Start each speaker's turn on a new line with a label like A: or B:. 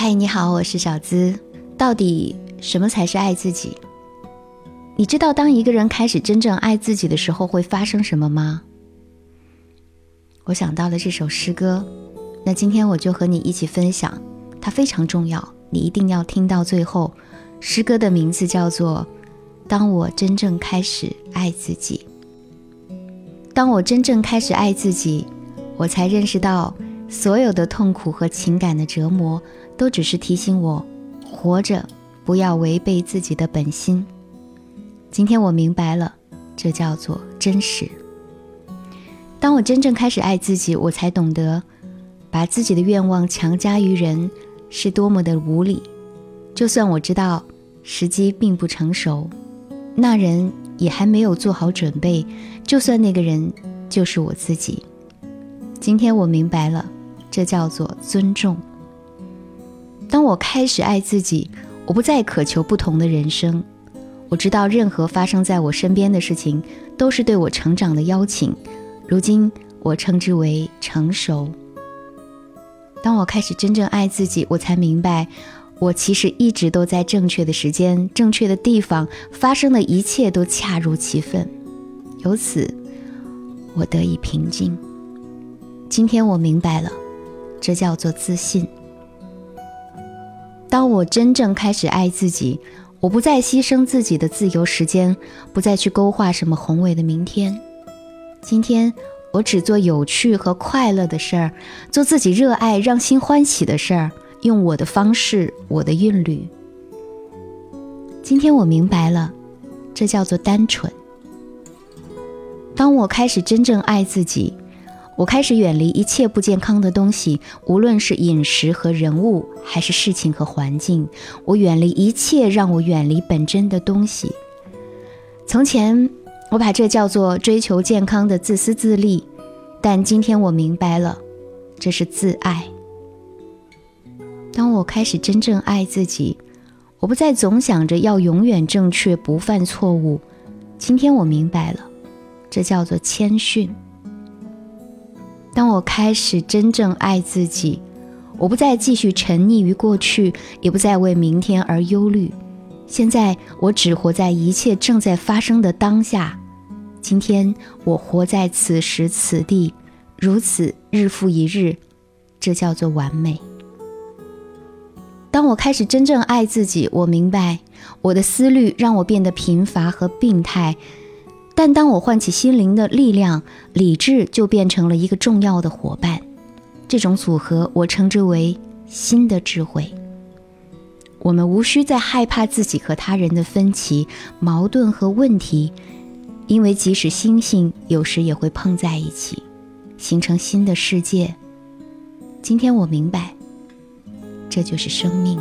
A: 嗨，你好，我是小资。到底什么才是爱自己？你知道当一个人开始真正爱自己的时候会发生什么吗？我想到了这首诗歌，那今天我就和你一起分享，它非常重要，你一定要听到最后。诗歌的名字叫做《当我真正开始爱自己》。当我真正开始爱自己，我才认识到，所有的痛苦和情感的折磨，都只是提醒我，活着不要违背自己的本心。今天我明白了，这叫做真实。当我真正开始爱自己，我才懂得，把自己的愿望强加于人是多么的无理。就算我知道时机并不成熟，那人也还没有做好准备，就算那个人就是我自己。今天我明白了，这叫做尊重。当我开始爱自己，我不再渴求不同的人生。我知道，任何发生在我身边的事情，都是对我成长的邀请。如今，我称之为成熟。当我开始真正爱自己，我才明白，我其实一直都在正确的时间、正确的地方，发生的一切都恰如其分。由此，我得以平静。今天我明白了，这叫做自信。当我真正开始爱自己。我不再牺牲自己的自由时间，不再去勾画什么宏伟的明天。今天，我只做有趣和快乐的事儿，做自己热爱、让心欢喜的事儿，用我的方式，我的韵律。今天我明白了，这叫做单纯。当我开始真正爱自己。我开始远离一切不健康的东西，无论是饮食和人物，还是事情和环境。我远离一切让我远离本真的东西。从前，我把这叫做追求健康的自私自利，但今天我明白了，这是自爱。当我开始真正爱自己，我不再总想着要永远正确，不犯错误。今天我明白了，这叫做谦逊。当我开始真正爱自己，我不再继续沉溺于过去，也不再为明天而忧虑。现在我只活在一切正在发生的当下。今天我活在此时此地，如此日复一日，这叫做完美。当我开始真正爱自己，我明白我的思虑让我变得贫乏和病态。但当我唤起心灵的力量，理智就变成了一个重要的伙伴。这种组合，我称之为新的智慧。我们无需再害怕自己和他人的分歧、矛盾和问题，因为即使星星有时也会碰在一起，形成新的世界。今天我明白，这就是生命。